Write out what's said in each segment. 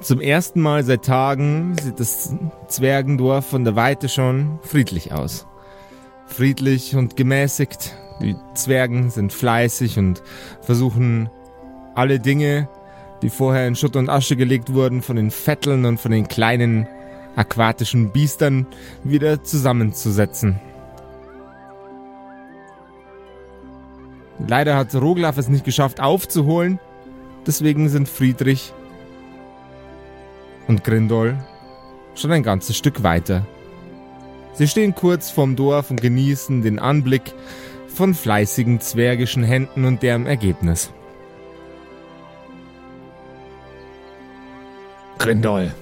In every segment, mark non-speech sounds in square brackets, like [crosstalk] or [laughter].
Zum ersten Mal seit Tagen sieht das Zwergendorf von der Weite schon friedlich aus. Friedlich und gemäßigt. Die Zwergen sind fleißig und versuchen alle Dinge, die vorher in Schutt und Asche gelegt wurden, von den Vetteln und von den kleinen aquatischen Biestern wieder zusammenzusetzen. Leider hat Roglaf es nicht geschafft aufzuholen, deswegen sind Friedrich und Grindol schon ein ganzes Stück weiter. Sie stehen kurz vorm Dorf und genießen den Anblick von fleißigen zwergischen Händen und deren Ergebnis. Grindol.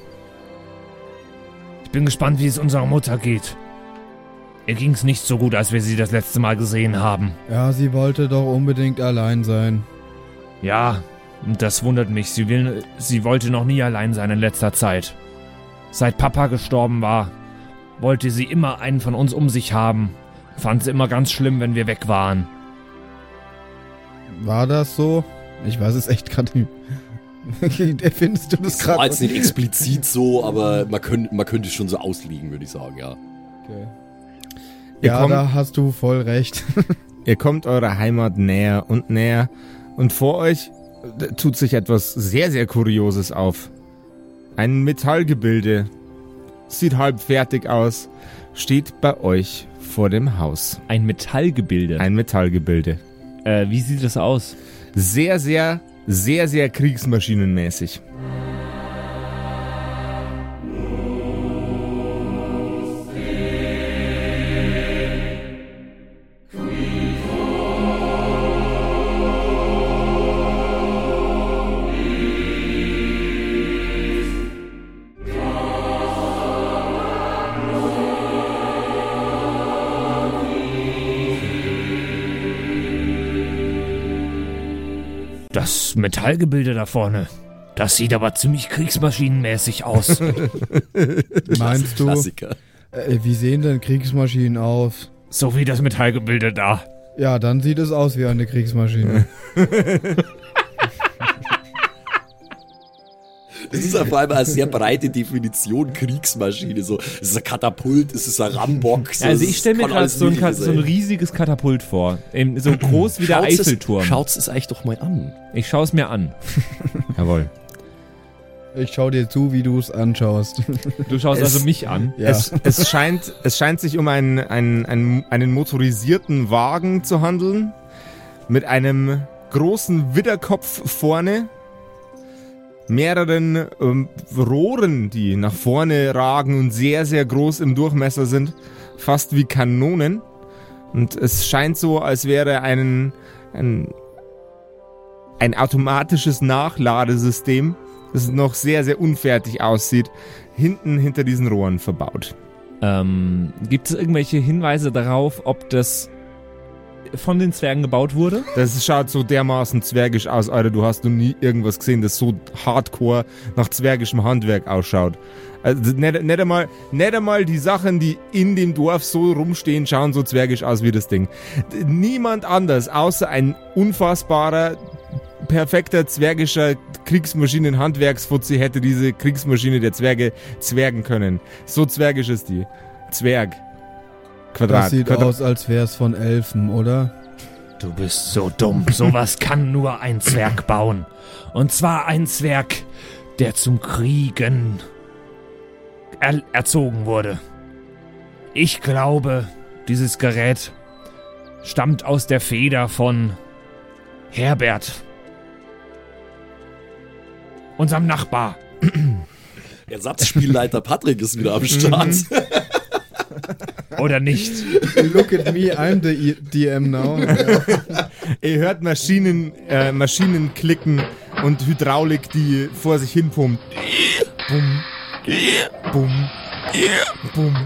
Ich bin gespannt, wie es unserer Mutter geht. Ihr ging's nicht so gut, als wir sie das letzte Mal gesehen haben. Ja, sie wollte doch unbedingt allein sein. Ja, das wundert mich. Sie, will, sie wollte noch nie allein sein in letzter Zeit. Seit Papa gestorben war, wollte sie immer einen von uns um sich haben. Fand sie immer ganz schlimm, wenn wir weg waren. War das so? Ich weiß es echt gerade nicht. [laughs] Findest du das Das war gerade? jetzt nicht explizit so, aber man, könnt, man könnte es schon so auslegen, würde ich sagen, ja. Okay. Ihr Ja, kommt- da hast du voll recht. [laughs] Ihr kommt eurer Heimat näher und näher und vor euch tut sich etwas sehr, sehr Kurioses auf. Ein Metallgebilde, sieht halb fertig aus, steht bei euch vor dem Haus. Ein Metallgebilde. Ein Metallgebilde. äh, wie sieht das aus? Sehr, sehr, sehr, sehr kriegsmaschinenmäßig. Metallgebilde da vorne. Das sieht aber ziemlich kriegsmaschinenmäßig aus. [laughs] Meinst du? Klassiker. Äh, wie sehen denn Kriegsmaschinen aus? so wie das Metallgebilde da. Ja, dann sieht es aus wie eine Kriegsmaschine. [laughs] Das ist ja vor allem eine sehr breite Definition, Kriegsmaschine. So, es ist ein Katapult, es ist ein Rambock. So, Also es ich stelle mir gerade so, so ein riesiges Katapult vor. So groß wie der Schaut's es- Eiffelturm. Schaut's es euch doch mal an. Ich schaue es mir an. [laughs] Jawohl. Ich schau dir zu, wie du es anschaust. Du schaust Es- also mich an. ja. Es, es, scheint, es scheint sich um einen, einen, einen, einen motorisierten Wagen zu handeln. Mit einem großen Widderkopf vorne. Mehreren ähm, Rohren, die nach vorne ragen und sehr, sehr groß im Durchmesser sind. Fast wie Kanonen. Und es scheint so, als wäre ein, ein, ein automatisches Nachladesystem, das noch sehr, sehr unfertig aussieht, hinten hinter diesen Rohren verbaut. Ähm, gibt es irgendwelche Hinweise darauf, ob das von den Zwergen gebaut wurde? Das schaut so dermaßen zwergisch aus, Alter. Du hast noch nie irgendwas gesehen, das so hardcore nach zwergischem Handwerk ausschaut. Also nicht, nicht, einmal, nicht einmal die Sachen, die in dem Dorf so rumstehen, schauen so zwergisch aus wie das Ding. Niemand anders, außer ein unfassbarer, perfekter zwergischer Kriegsmaschinen-Handwerksfuzzi hätte diese Kriegsmaschine der Zwerge zwergen können. So zwergisch ist die. Zwerg. Quadrat. Das sieht Quadrat. aus, als wär's von Elfen, oder? Du bist so dumm. Sowas kann nur ein Zwerg bauen. Und zwar ein Zwerg, der zum Kriegen er erzogen wurde. Ich glaube, dieses Gerät stammt aus der Feder von Herbert. Unserem Nachbar. Ersatzspielleiter Patrick ist wieder am Start. [laughs] [laughs] Oder nicht? Look at me, I'm the E- DM now. [laughs] Ihr hört Maschinen, äh, Maschinen klicken und Hydraulik, die vor sich hin pumpt. Bum. Bum. Bum.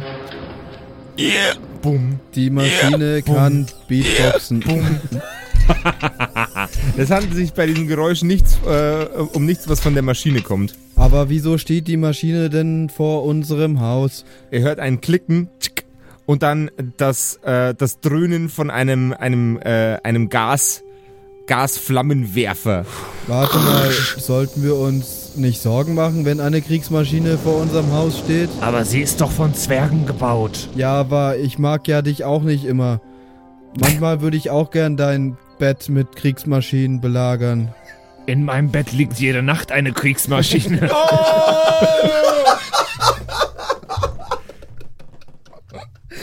Bum. Die Maschine kann Beatboxen. [laughs] [laughs] Es handelt sich bei diesen Geräuschen nichts, äh, um nichts, was von der Maschine kommt. Aber wieso steht die Maschine denn vor unserem Haus? Ihr hört ein Klicken tschick, und dann das, äh, das Dröhnen von einem, einem, äh, einem Gas, Gasflammenwerfer. Warte mal, sollten wir uns uns nicht Sorgen machen, wenn eine Kriegsmaschine vor unserem Haus steht? Aber sie ist doch von Zwergen gebaut. Ja, aber ich mag ja dich auch nicht immer. Manchmal würde ich auch gern dein Bett mit Kriegsmaschinen belagern. In meinem Bett liegt jede Nacht eine Kriegsmaschine. [laughs]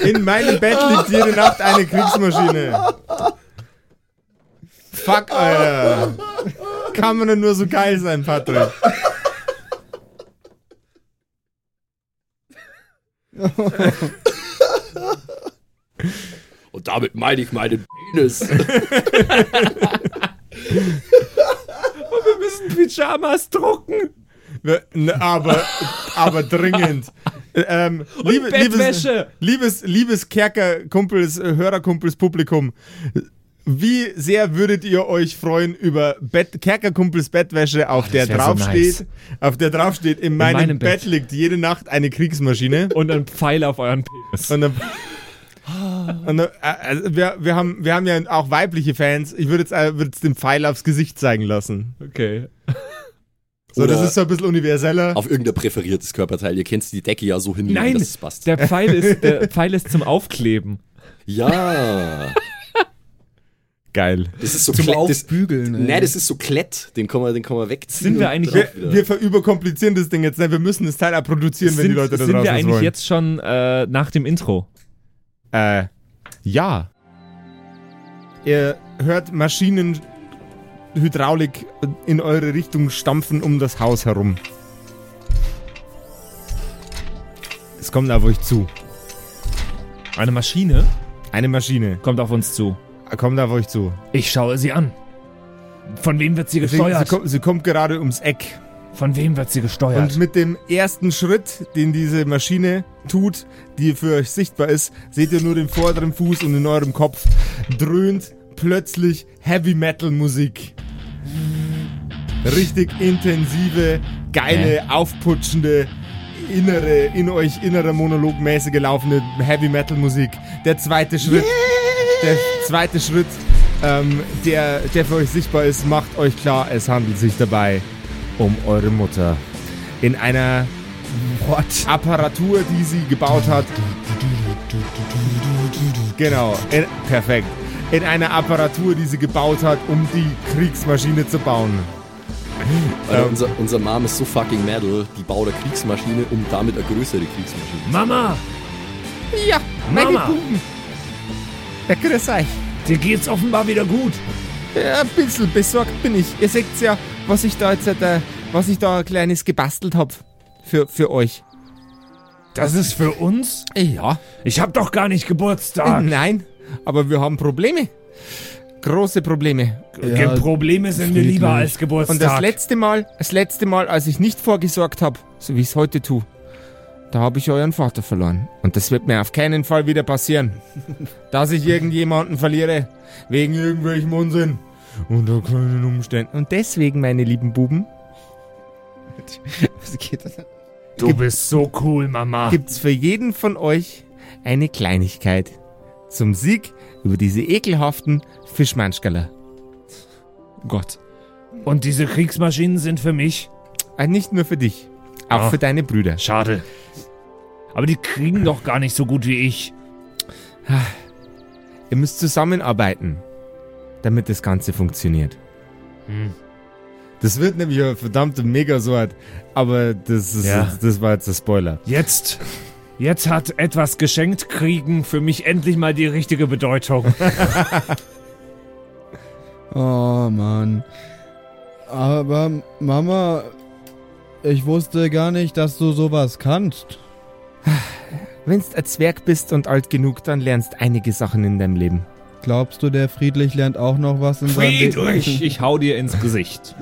In meinem Bett liegt jede Nacht eine Kriegsmaschine. Fuck, Alter. Kann man denn nur so geil sein, Patrick? [laughs] Und damit meine ich meinen Penis. [laughs] Wir müssen Pyjamas drucken. Wir- ne, Aber, aber dringend. Ähm, liebe, liebes, liebes, liebes Kerkerkumpels, äh, Hörerkumpels, Publikum. Wie sehr würdet ihr euch freuen über Bett, Kerkerkumpels Bettwäsche, auf der wär so draufsteht, nice. auf der draufsteht, in meinem, meinem Bett. Bett. liegt jede Nacht eine Kriegsmaschine. Und ein Pfeil auf euren Penis. [laughs] Und äh, also wir, wir, haben, wir haben ja auch weibliche Fans. Ich würde jetzt, äh, würde jetzt den Pfeil aufs Gesicht zeigen lassen. Okay. So, das Oder ist so ein bisschen universeller. auf irgendein präferiertes Körperteil. Ihr kennt die Decke ja so hinlegen, Nein, dass es passt. der Pfeil ist, der [laughs] Pfeil ist zum Aufkleben. ja, Geil. das ist so Zum Klett. Das, Aufbügeln. ey. nein, das ist so Klett. Den kann man, den kann man wegziehen. Sind wir eigentlich- Wir, wir verüberkomplizieren das Ding jetzt nicht. Wir müssen das Teil auch produzieren, wenn sind die Leute da sind wir das eigentlich wollen. jetzt schon äh, nach dem Intro? Äh, ja. Ihr hört Maschinen, Hydraulik in eure Richtung stampfen um das Haus herum. Es kommt auf euch zu. Eine Maschine Eine Maschine kommt auf uns zu. kommt auf euch zu. Ich schaue sie an. Von wem wird sie Sie, sie, gesteuert? kommt, sie kommt gerade ums Eck. Von wem wird sie gesteuert? Und mit dem ersten Schritt, den diese Maschine tut, die für euch sichtbar ist, seht ihr nur den vorderen Fuß und in eurem Kopf dröhnt plötzlich Heavy Metal Musik. Richtig intensive, geile, aufputschende, innere, in euch innerer Monolog mäßige laufende Heavy Metal Musik. Der zweite Schritt, der zweite Schritt, ähm, der, der für euch sichtbar ist, macht euch klar, es handelt sich dabei um eure Mutter. In einer Apparatur, die sie gebaut hat. Genau, in, perfekt. In einer Apparatur, die sie gebaut hat, um die Kriegsmaschine zu bauen. Ähm, unser, unser Mom ist so fucking metal, die baut eine Kriegsmaschine, um damit eine größere Kriegsmaschine zu Mama, Ja, Mama. Buben. Ja, grüß euch. dir geht's offenbar wieder gut. Ja, ein bisschen besorgt bin ich. Ihr seht ja, was ich da jetzt, äh, was ich da ein kleines gebastelt hab für, für euch. Das ist für uns? Ja. Ich hab doch gar nicht Geburtstag. Nein, aber wir haben Probleme. Große Probleme. Ja, Probleme sind mir lieber als Geburtstag. Und das letzte Mal, das letzte Mal, als ich nicht vorgesorgt habe, so wie ich es heute tue, da habe ich euren Vater verloren. Und das wird mir auf keinen Fall wieder passieren. [laughs] dass ich irgendjemanden verliere. Wegen irgendwelchem Unsinn. Unter keinen Umständen. Und deswegen, meine lieben Buben, Was geht das? du bist so cool, Mama. gibt's für jeden von euch eine Kleinigkeit. Zum Sieg über diese ekelhaften Fischmanschkerler. Gott. Und diese Kriegsmaschinen sind für mich? Äh, Nicht nur für dich, auch Ah. für deine Brüder. Schade. Aber die kriegen doch gar nicht so gut wie ich. Ihr müsst zusammenarbeiten, damit das Ganze funktioniert. Hm. Das wird nämlich ein verdammte Megasort, aber das, ist, Ja. das war jetzt der Spoiler. Jetzt. Jetzt hat etwas geschenkt kriegen für mich endlich mal die richtige Bedeutung. [laughs] Oh Mann. Aber Mama, ich wusste gar nicht, dass du sowas kannst. Wenn du ein Zwerg bist und alt genug, dann lernst einige Sachen in deinem Leben. Glaubst du, der Friedrich lernt auch noch was in seinem Leben? Friedrich, [laughs] ich hau dir ins Gesicht.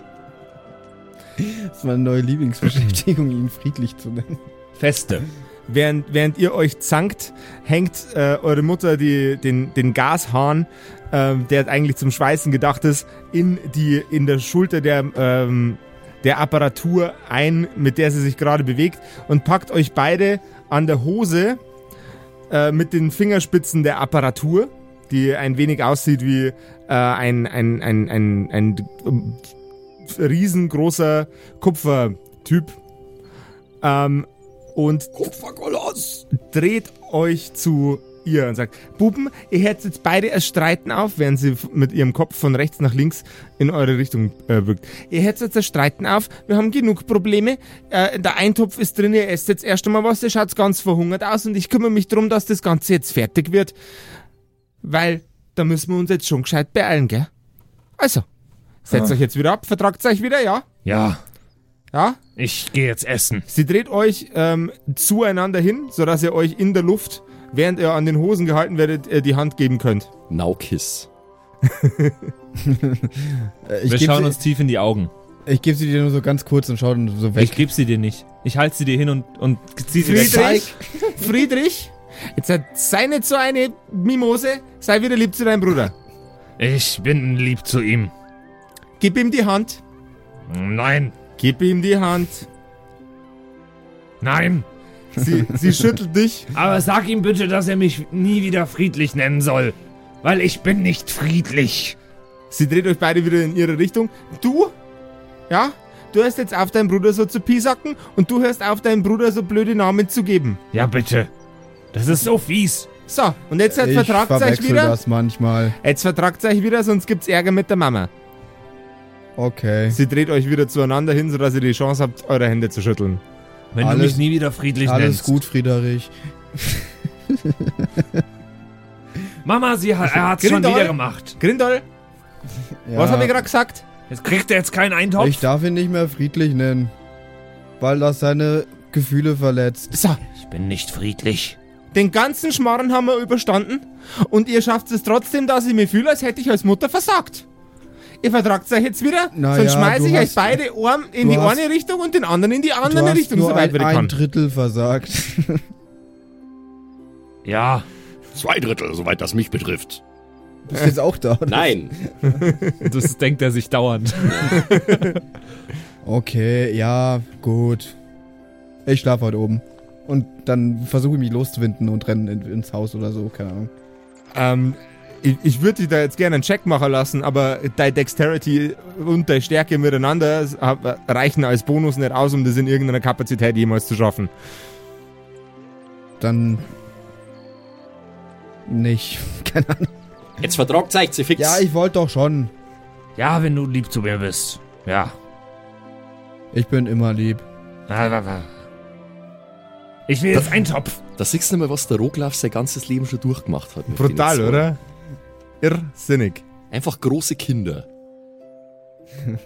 Das ist meine neue Lieblingsbeschäftigung, ihn friedlich zu nennen. Feste. Während, während ihr euch zankt, hängt äh, eure Mutter die, den, den Gashahn, ähm, der eigentlich zum Schweißen gedacht ist, in, die, in der Schulter der, ähm, der Apparatur ein, mit der sie sich gerade bewegt und packt euch beide an der Hose äh, mit den Fingerspitzen der Apparatur, die ein wenig aussieht wie äh, ein, ein, ein, ein, ein, ähm, riesengroßer Kupfertyp. Ähm, und dreht euch zu ihr und sagt, Buben, ihr hättet jetzt beide ein Streiten auf, während sie mit ihrem Kopf von rechts nach links in eure Richtung äh, wirkt. Ihr hättet jetzt ein Streiten auf, wir haben genug Probleme, äh, der Eintopf ist drin, ihr esst jetzt erst einmal was, ihr schaut ganz verhungert aus und ich kümmere mich drum, dass das Ganze jetzt fertig wird, weil da müssen wir uns jetzt schon gescheit beeilen, gell? Also, setzt euch jetzt wieder ab, vertragt euch wieder, ja? Ja, Ja? ich gehe jetzt essen. Sie dreht euch ähm, zueinander hin, sodass ihr euch in der Luft, während ihr an den Hosen gehalten werdet, äh, die Hand geben könnt. Now kiss. [laughs] Äh, Ich Wir schauen sie, uns tief in die Augen. Ich gebe sie dir nur so ganz kurz und schau dann so weg. Ich geb sie dir nicht. Ich halte sie dir hin und, und zieh sie weg. Friedrich, Friedrich, jetzt sei nicht so eine Mimose, sei wieder lieb zu deinem Bruder. Ich bin lieb zu ihm. Gib ihm die Hand, Nein, gib ihm die Hand. nein. Sie, sie schüttelt dich. Aber sag ihm bitte, dass er mich nie wieder friedlich nennen soll. Weil ich bin nicht friedlich. Sie dreht euch beide wieder in ihre Richtung. Du, ja, du hörst jetzt auf, deinen Bruder so zu piesacken und du hörst auf, deinem Bruder so blöde Namen zu geben. Ja, bitte. Das ist so fies. So, und jetzt halt ich vertragt euch wieder. das manchmal. Jetzt vertragt euch wieder, sonst gibt's Ärger mit der Mama. Okay. Sie dreht euch wieder zueinander hin, sodass ihr die Chance habt, eure Hände zu schütteln. Wenn Alles- du mich nie wieder friedlich Alles nennst. gut, Friederich. [laughs] Mama, sie hat, er hat's schon wieder gemacht. Grindol, Ja, was habe ich gerade gesagt? Jetzt kriegt er jetzt keinen Eintopf. Ich darf ihn nicht mehr friedlich nennen. Weil das seine Gefühle verletzt. So, ich bin nicht friedlich. den ganzen Schmarren haben wir überstanden und ihr schafft es trotzdem, dass ich mich fühle, als hätte ich als Mutter versagt. Ihr vertragt euch jetzt wieder, Na sonst ja, schmeiße ich euch beide Arm in die hast- eine Richtung und den anderen in die andere Richtung, nur soweit ein, wir ein kann. Drittel versagt. [laughs] Ja, Zwei Drittel, soweit das mich betrifft. Bist du jetzt auch da? oder? Nein. [laughs] Das denkt er sich dauernd. [laughs] Okay, ja, gut. Ich schlafe heute oben. Und dann versuche ich mich loszuwinden und renne in, ins Haus oder so, keine Ahnung. Ähm, ich, ich würde dich da jetzt gerne einen Check machen lassen, aber deine Dexterity und deine Stärke miteinander reichen als Bonus nicht aus, um das in irgendeiner Kapazität jemals zu schaffen. Dann nicht. [laughs] Keine Ahnung. Jetzt vertragt euch sie fix. Ja, ich wollte doch schon. ja, wenn du lieb zu mir bist. Ja. Ich bin immer lieb. Ich will jetzt einen Topf. Da siehst du mal, was der Roglaf sein ganzes Leben schon durchgemacht hat. Brutal, oder? Irrsinnig. Einfach große Kinder. [laughs]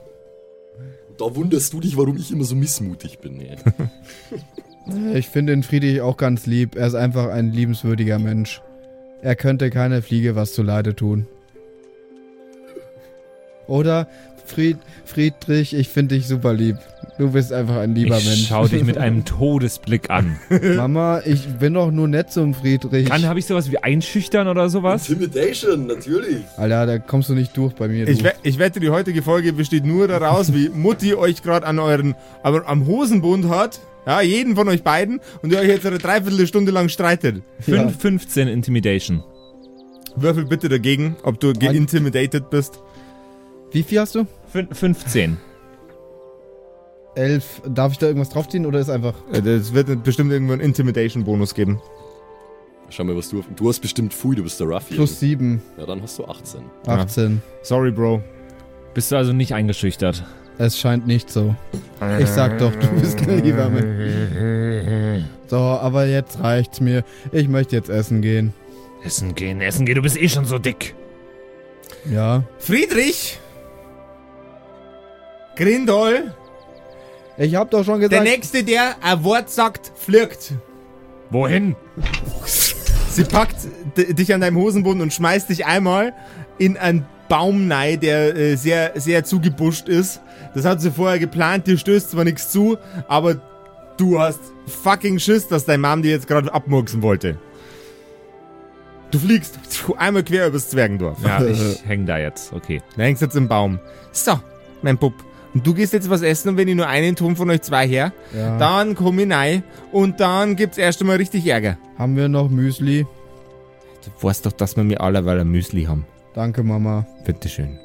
da wunderst du dich, warum ich immer so missmutig bin. Ey. [laughs] Ich finde den Friedrich auch ganz lieb. Er ist einfach ein liebenswürdiger Mensch. Er könnte keine Fliege was zuleide tun. Oder Fried, Friedrich, ich finde dich super lieb. Du bist einfach ein lieber ich Mensch. schau dich mit [laughs] einem Todesblick an. Mama, ich bin doch nur nett zum Friedrich. Kann, habe ich sowas wie einschüchtern oder sowas? Intimidation, natürlich. Alter, da kommst du nicht durch bei mir. Ich, we ich wette, die heutige Folge besteht nur daraus, wie Mutti euch gerade an euren, aber am Hosenbund hat. Ja, jeden von euch beiden. Und ihr euch jetzt eine Dreiviertelstunde lang streitet. Ja. Fünf- 15 Intimidation. Würfel bitte dagegen, ob du geintimidated bist. Wie viel hast du? Fün 15. Elf. Darf ich da irgendwas draufziehen oder ist einfach. Äh, Das wird bestimmt irgendwo einen Intimidation-Bonus geben. Schau mal, was du. Du hast bestimmt Fui, du bist der Ruffian. Plus sieben. Ja, dann hast du 18. 18. Sorry, Bro. Bist du also nicht eingeschüchtert? Es scheint nicht so. Ich sag doch, du bist ein lieber Mensch. So, aber jetzt reicht's mir. Ich möchte jetzt essen gehen. Essen gehen, essen gehen, du bist eh schon so dick. Ja. Friedrich! Grindol! Ich hab doch schon Der gesagt. Nächste, der ein Wort sagt, flirgt. Wohin? Sie packt dich an deinem Hosenbund und schmeißt dich einmal in einen Baum rein, der äh, sehr, sehr zugebuscht ist. Das hat sie vorher geplant, dir stößt zwar nichts zu, aber du hast fucking Schiss, dass dein Mom dir jetzt gerade abmurksen wollte. Du fliegst einmal quer übers Zwergendorf. Ja, ich häng da jetzt. Okay. Da hängst jetzt im Baum. So, mein Bub. Und du gehst jetzt was essen und wenn ich nur einen Ton von euch zwei her, ja. dann komm ich rein und dann gibt's erst einmal richtig Ärger. Haben wir noch Müsli? Du weißt doch, dass wir mir allerweil ein Müsli haben. Danke, Mama. Bitteschön.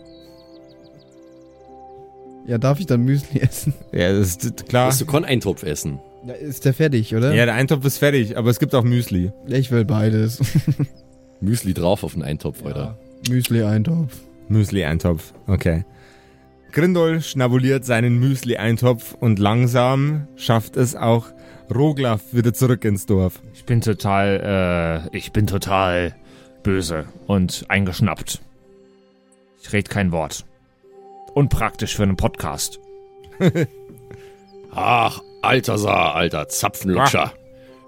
Ja, darf ich dann Müsli essen? Ja, das ist klar. Musst du Korneintopf essen. Ja, ist der fertig, oder? Ja, der Eintopf ist fertig, aber es gibt auch Müsli. Ich will beides. Müsli drauf auf den Eintopf, Alter. Müsli-Eintopf. Müsli-Eintopf, okay. Grindol schnabuliert seinen Müsli-Eintopf und langsam schafft es auch Roglaf wieder zurück ins Dorf. Ich bin total, äh, ich bin total böse und eingeschnappt. Ich red kein Wort. Unpraktisch für einen Podcast. [laughs] Ach, Alter alter Zapfenlutscher.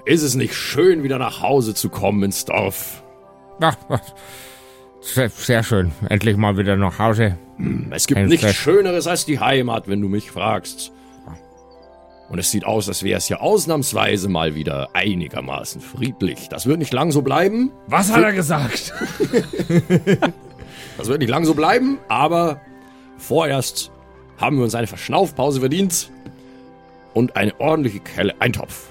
Ist es nicht schön, wieder nach Hause zu kommen ins Dorf? Ach, sehr, sehr schön. Endlich mal wieder nach Hause. Es gibt Ein nichts Fest. Schöneres als die Heimat, wenn du mich fragst. Und es sieht aus, als wäre es hier ausnahmsweise mal wieder einigermaßen friedlich. Das wird nicht lang so bleiben. Was hat er gesagt? [laughs] Das wird nicht lang so bleiben, aber vorerst haben wir uns eine Verschnaufpause verdient und eine ordentliche Kelle Eintopf.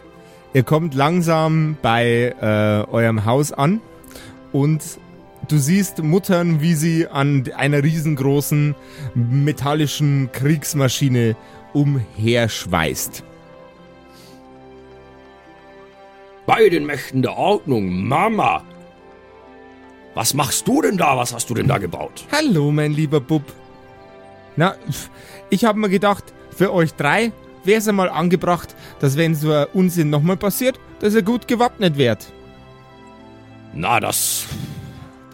Ihr kommt langsam bei äh, eurem Haus an und du siehst Muttern, wie sie an einer riesengroßen metallischen Kriegsmaschine umherschweißt. Bei den Mächten der Ordnung, Mama! Was machst du denn da? Was hast du denn da gebaut? Hallo, mein lieber Bub. Na, ich habe mir gedacht, für euch drei wäre es einmal angebracht, dass wenn so ein Unsinn nochmal passiert, dass ihr gut gewappnet werdet. Na, das.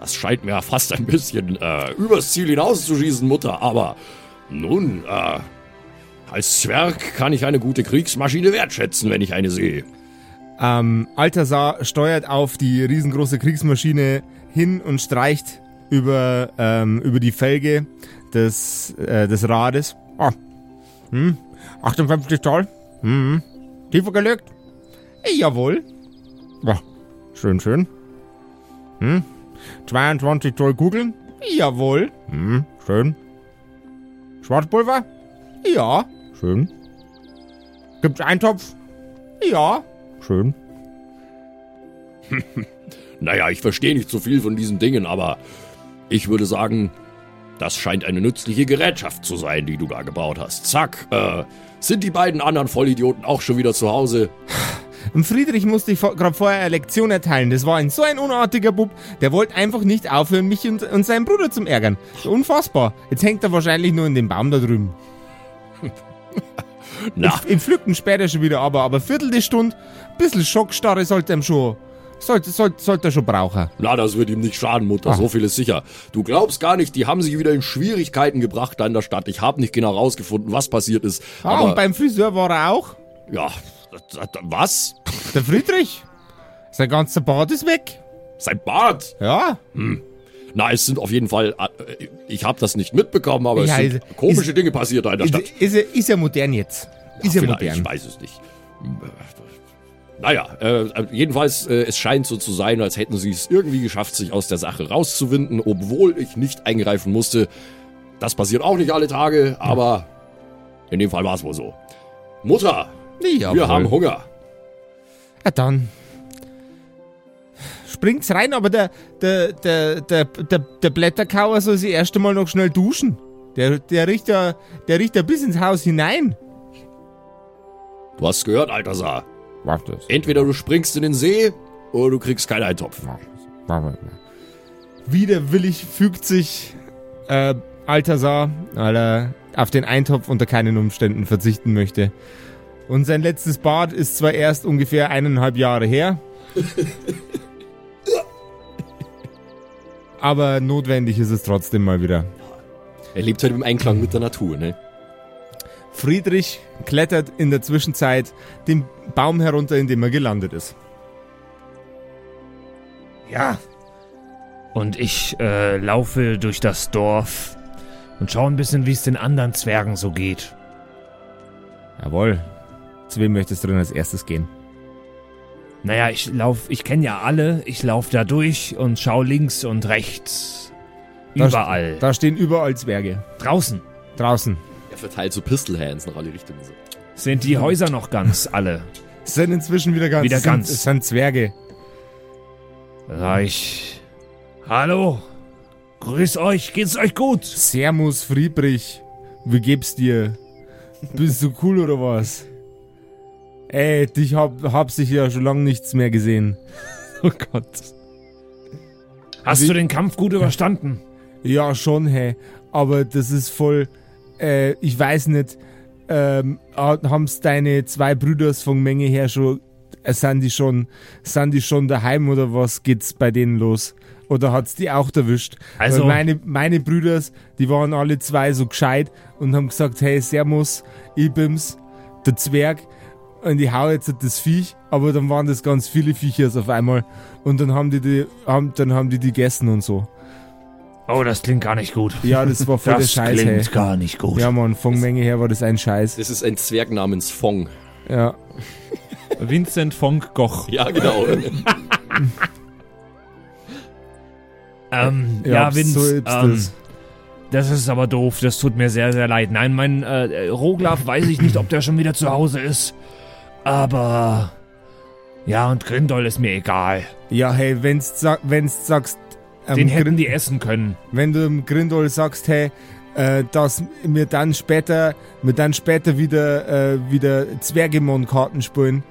Das scheint mir fast ein bisschen äh, übers Ziel hinauszuschießen, Mutter, aber nun, äh, als Zwerg kann ich eine gute Kriegsmaschine wertschätzen, wenn ich eine sehe. Ähm, Altasar steuert auf die riesengroße Kriegsmaschine hin und streicht über, ähm, über die Felge des, äh, des Rades. Ah, hm, 58 Zoll. Hm, tiefer gelegt. Jawohl. Ja, schön, schön. Hm, 22 Zoll Kugeln. Jawohl. Hm, schön. Schwarzpulver? Ja, schön. Gibt's Eintopf? Ja, schön. [laughs] Naja, ich verstehe nicht so viel von diesen Dingen, aber ich würde sagen, das scheint eine nützliche Gerätschaft zu sein, die du da gebaut hast. Zack, äh, sind die beiden anderen Vollidioten auch schon wieder zu Hause? Und Friedrich musste ich vor, gerade vorher eine Lektion erteilen. Das war ein so ein unartiger Bub. Der wollte einfach nicht aufhören, mich und, und seinen Bruder zum ärgern. Unfassbar. Jetzt hängt er wahrscheinlich nur in dem Baum da drüben. [laughs] Na, Im Pflücken später schon wieder, aber, aber Viertel der Stunde, bisschen Schockstarre sollte er schon, sollte, sollte, sollte er schon brauchen. na, das wird ihm nicht schaden, Mutter, Ah. so viel ist sicher. Du glaubst gar nicht, die haben sich wieder in Schwierigkeiten gebracht da in der Stadt. Ich habe nicht genau rausgefunden, was passiert ist. Ah, aber, und beim Friseur war er auch. ja, was? Der Friedrich. Sein ganzer Bart ist weg. Sein Bart? Ja. Na, es sind auf jeden Fall, äh, ich habe das nicht mitbekommen, aber Ja, es sind ist- komische ist- Dinge passiert da in der Ist, Stadt. ist, er, ist er modern jetzt? Ist er Vielleicht, modern? Ich weiß es nicht. Naja, äh, jedenfalls, äh, es scheint so zu sein, als hätten sie es irgendwie geschafft, sich aus der Sache rauszuwinden, obwohl ich nicht eingreifen musste. Das passiert auch nicht alle Tage, aber in dem Fall war es wohl so. Mutter, Ja, wir haben Hunger. Ja, dann. Springt's rein, aber der, der, der, der, der, der Blätterkauer soll sich erst einmal noch schnell duschen. Der, der riecht ja, der riecht ja bis ins Haus hinein. Du hast gehört, Altasar. Warte, das. Entweder du springst in den See oder du kriegst keinen Eintopf. Widerwillig fügt sich äh, Altasar, weil er auf den Eintopf unter keinen Umständen verzichten möchte. Und sein letztes Bad ist zwar erst ungefähr eineinhalb Jahre her, [laughs] aber notwendig ist es trotzdem mal wieder. Er lebt halt im Einklang mit der Natur, ne? Friedrich klettert in der Zwischenzeit den Baum herunter, in dem er gelandet ist. Ja. Und ich äh, laufe durch das Dorf und schaue ein bisschen, wie es den anderen Zwergen so geht. Jawohl. Zu wem möchtest du denn als erstes gehen? Naja, ich lauf, ich kenne ja alle, ich laufe da durch und schaue links und rechts. Da- Überall. Da stehen überall Zwerge. Draußen Draußen. Er verteilt so Pistol Hands nach alle Richtungen. So. sind die Häuser noch ganz alle. Es sind inzwischen wieder ganz. Wieder es sind, ganz. Es sind Zwerge. Da sag ich. Hallo. Grüß euch, geht's euch gut? Sermus Friedrich. Wie geb's dir? Bist du cool oder was? Ey, dich hab, hab sich ja schon lange nichts mehr gesehen. [laughs] Oh Gott. Hast Wie- du den Kampf gut überstanden? Ja, schon, hey. Aber das ist voll, äh, ich weiß nicht, ähm, haben's deine zwei Brüders von Menge her schon, äh, sind die schon, sind die schon daheim oder was geht's bei denen los? Oder hat's die auch erwischt? Also- Weil meine, meine Brüders, die waren alle zwei so gescheit und haben gesagt, hey, Servus, ich bin's, der Zwerg, und ich hau jetzt das Viech, aber dann waren das ganz viele Viechers auf einmal und dann haben die die, haben, dann haben die die gegessen und so. Oh, das klingt gar nicht gut. Ja, das war voll der Das Scheiß, klingt hey. gar nicht gut. Ja, Mann, von Menge her war das ein Scheiß. Das ist ein Zwerg namens Fong. Ja. Vincent von Gogh. Ja, genau. [laughs] [laughs] Ähm, ja, Ja, Vince, so ähm, das. das ist aber doof. Das tut mir sehr, sehr leid. Nein, mein äh, Roglaf weiß ich nicht, ob der schon wieder zu Hause ist. Aber... Ja, und Grindol ist mir egal. Ja, hey, wenn's, wenn's sagst, ähm, Den hätten die essen können. wenn du Grindol sagst, hey, äh, dass wir dann später, wir dann später wieder, äh, wieder Zwergemon-Karten spielen,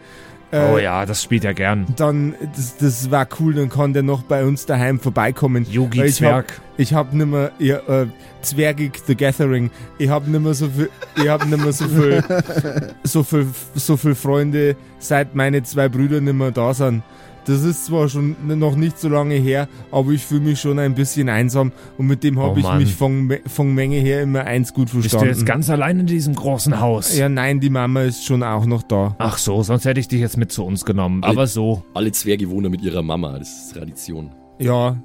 äh, oh ja, das spielt er gern. dann, das, das war cool, dann kann der noch bei uns daheim vorbeikommen. Weil Yugi ich hab- Zwerg. Ich hab nimmer, ja, äh, Zwergig The Gathering, ich hab nimmer so viel, ich hab nimmer so viel, [laughs] so viel, so viel Freunde, seit meine zwei Brüder nimmer da sind. Das ist zwar schon noch nicht so lange her, aber ich fühle mich schon ein bisschen einsam und mit dem habe Oh ich Mann. mich von, von Menge her immer eins gut Bist du verstanden. jetzt ganz allein in diesem großen Haus? ja, nein, die Mama ist schon auch noch da. Ach so, sonst hätte ich dich jetzt mit zu uns genommen. Alle- Aber so. Alle Zwerge wohnen mit ihrer Mama. Das ist Tradition. Ja,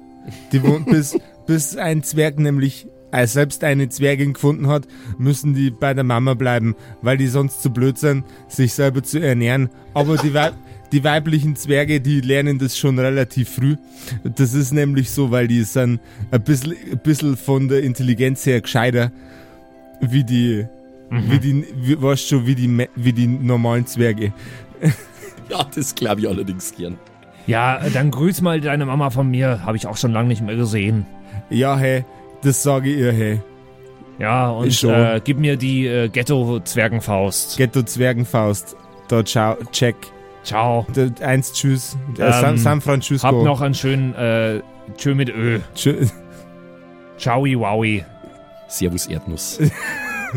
die wohnt [laughs] bis, bis ein Zwerg nämlich äh, selbst eine Zwergin gefunden hat, müssen die bei der Mama bleiben, weil die sonst zu blöd sind, sich selber zu ernähren. Aber die, Weib die weiblichen Zwerge, die lernen das schon relativ früh. Das ist nämlich so, weil die sind ein bisschen, ein bisschen von der Intelligenz her gescheiter wie die, wie die, wie, weißt schon, wie die, wie die normalen Zwerge. [laughs] Ja, das glaube ich allerdings gern. Ja, dann grüß mal deine Mama von mir. Habe ich auch schon lange nicht mehr gesehen. Ja, hey, das sage ich ihr, hey. Ja, und äh, gib mir die äh, Ghetto-Zwergenfaust. Ghetto Zwergenfaust. Da ciao, check. Ciao. Eins, tschüss. Äh, Ähm, San, San Francisco. Hab noch einen schönen äh, Tschö mit Ö. Tschö- Ciao, wowi. Servus Erdnuss. [laughs]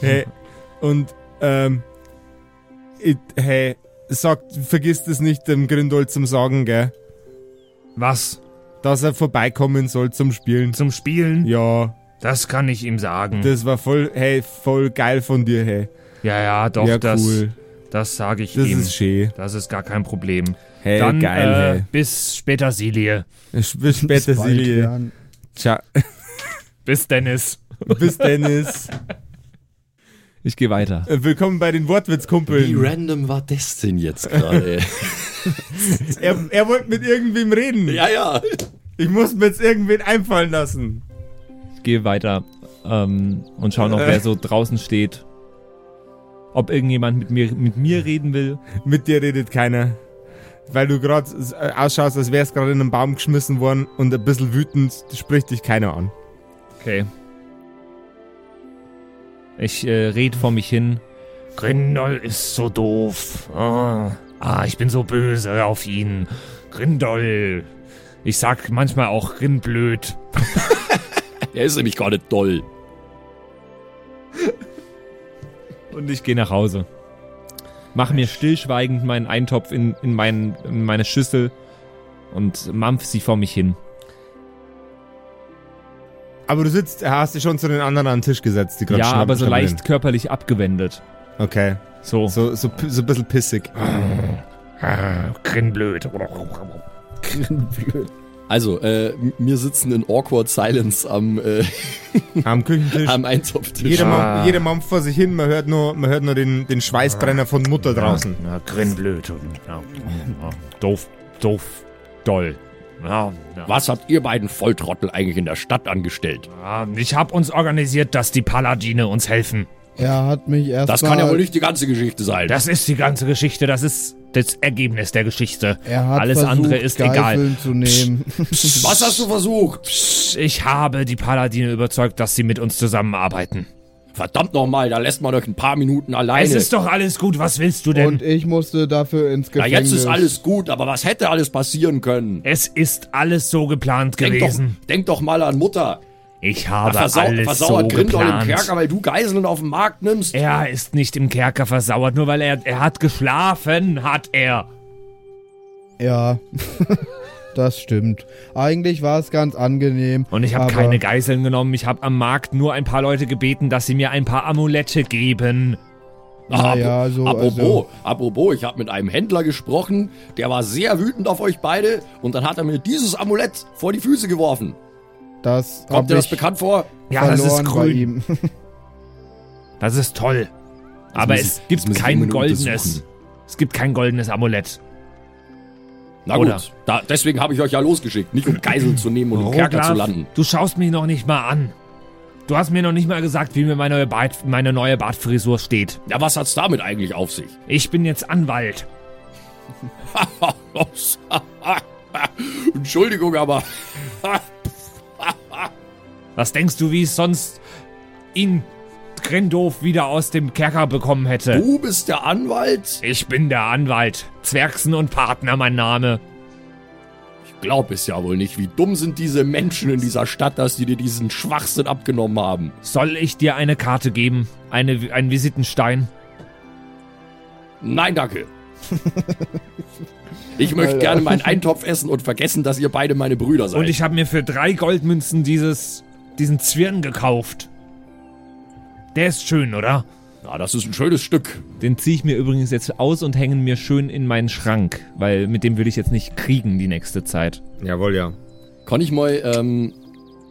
hey, und, ähm, ich, hey, sag, vergiss das nicht dem Grindol zum Sagen, gell? Was? Dass er vorbeikommen soll zum Spielen. Zum Spielen? Ja, Das kann ich ihm sagen. das war voll, hey, voll geil von dir, hey. ja, ja, doch, ja, das, cool. Das sage ich Das ihm. ist schön. das ist gar kein Problem. Hey, Dann geil, äh, bis später, Silie. hey. Bis später, Bis bald, Silje. Jan. Ciao. [laughs] Bis Dennis. Bis Dennis. [laughs] Ich gehe weiter. Äh, Willkommen bei den Wie Wortwitzkumpeln. random war das denn jetzt gerade? [laughs] Er, er wollte mit irgendwem reden. ja, ja. Ich muss mir jetzt irgendwen einfallen lassen. Ich gehe weiter ähm, und schaue noch, wer so draußen steht. Ob irgendjemand mit mir, mit mir reden will. Mit dir redet keiner. Weil du gerade ausschaust, als wärst gerade in einen Baum geschmissen worden und ein bisschen wütend spricht dich keiner an. Okay. Ich äh, red vor mich hin. Grindol ist so doof. Ah, ah, ich bin so böse auf ihn. Grindol. Ich sag manchmal auch Grindblöd. [laughs] Er ist nämlich gar nicht toll. Und ich gehe nach Hause. Mach mir stillschweigend meinen Eintopf in, in, mein, in meine Schüssel und mampf sie vor mich hin. Aber du sitzt, hast dich schon zu den anderen an den Tisch gesetzt, die gerade Ja, aber so leicht körperlich abgewendet. Okay. So. So, so, so ein bisschen pissig. Ah, Grindblöd. Also, äh, wir sitzen in awkward silence am, äh, [laughs] Am Küchentisch. am Eintopftisch. jeder, Ah. Mann, jeder mampft vor sich hin, man hört nur, man hört nur den, den Schweißbrenner von Mutter draußen. Ja, Grindblöd. Ja, ja, doof, doof, doll. Ja, ja. Was habt ihr beiden Volltrottel eigentlich in der Stadt angestellt? Ja, ich hab uns organisiert, dass die Paladine uns helfen. Er hat mich erst Das kann ja wohl nicht die ganze Geschichte sein. Das ist die ganze Geschichte, das ist das Ergebnis der Geschichte. Er hat Alles versucht, andere ist egal. Geiseln zu nehmen. Was hast du versucht? Ich habe die Paladine überzeugt, dass sie mit uns zusammenarbeiten. Verdammt nochmal, da lässt man euch ein paar Minuten alleine. Es ist doch alles gut, was willst du denn? Und ich musste dafür ins Na, Gefängnis. jetzt ist alles gut, aber was hätte alles passieren können? es ist alles so geplant Denk doch, gewesen. denk doch mal an Mutter. Ich habe Versau alles so versauert Grindel im geplant. Kerker, weil du Geiseln auf dem Markt nimmst. Er ist nicht im Kerker versauert, nur weil er er hat geschlafen, hat er. Ja, [laughs] das stimmt. Eigentlich war es ganz angenehm. Und ich habe keine Geiseln genommen. Ich habe am Markt nur ein paar Leute gebeten, dass sie mir ein paar Amulette geben. Naja, so, apropos, also- apropos, ich habe mit einem Händler gesprochen, der war sehr wütend auf euch beide und dann hat er mir dieses Amulett vor die Füße geworfen. Das Kommt dir das ich bekannt vor? Ja, das ist grün. ihm. [laughs] Das ist toll. Aber muss es ich- gibt das ich kein goldenes. Es gibt kein goldenes Amulett. Na Oder? gut, da, deswegen habe ich euch ja losgeschickt, nicht um Geiseln zu nehmen und im Kerker zu landen. Du schaust mich noch nicht mal an. Du hast mir noch nicht mal gesagt, wie mir meine neue, Bart, meine neue Bartfrisur steht. Ja, was hat's damit eigentlich auf sich? Ich bin jetzt Anwalt. [laughs] Entschuldigung, aber [laughs] Was denkst du, wie ich sonst ihn Grindorf wieder aus dem Kerker bekommen hätte? du bist der Anwalt? Ich bin der Anwalt. Zwergsen und Partner, mein Name. Ich glaube es ja wohl nicht. Wie dumm sind diese Menschen in dieser Stadt, dass die dir diesen Schwachsinn abgenommen haben? Soll ich dir eine Karte geben? Eine, einen Visitenstein? Nein, danke. Ich [laughs] möchte gerne meinen Eintopf essen und vergessen, dass ihr beide meine Brüder seid. Und ich habe mir für drei Goldmünzen dieses, diesen Zwirn gekauft. Der ist schön, oder? Na, das ist ein schönes Stück. Den ziehe ich mir übrigens jetzt aus und hänge mir schön in meinen Schrank, weil mit dem will ich jetzt nicht kriegen die nächste Zeit. Jawohl, ja. Kann ich mal ähm,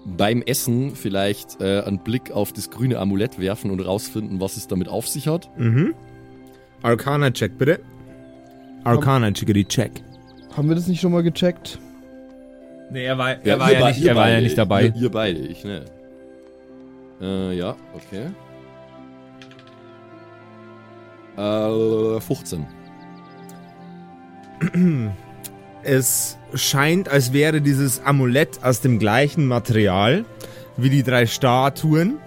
beim Essen vielleicht äh, einen Blick auf das grüne Amulett werfen und rausfinden, was es damit auf sich hat? Mhm. Arcana-Check, bitte. Arcana-Chickadee check. Haben wir das nicht schon mal gecheckt? Nee, er war, er war, ja, nicht, er war ja beide. nicht dabei. Ihr, ihr beide, ich ne. Äh, ja, okay. Äh, 15. Es scheint, als wäre dieses Amulett aus dem gleichen Material wie die drei Statuen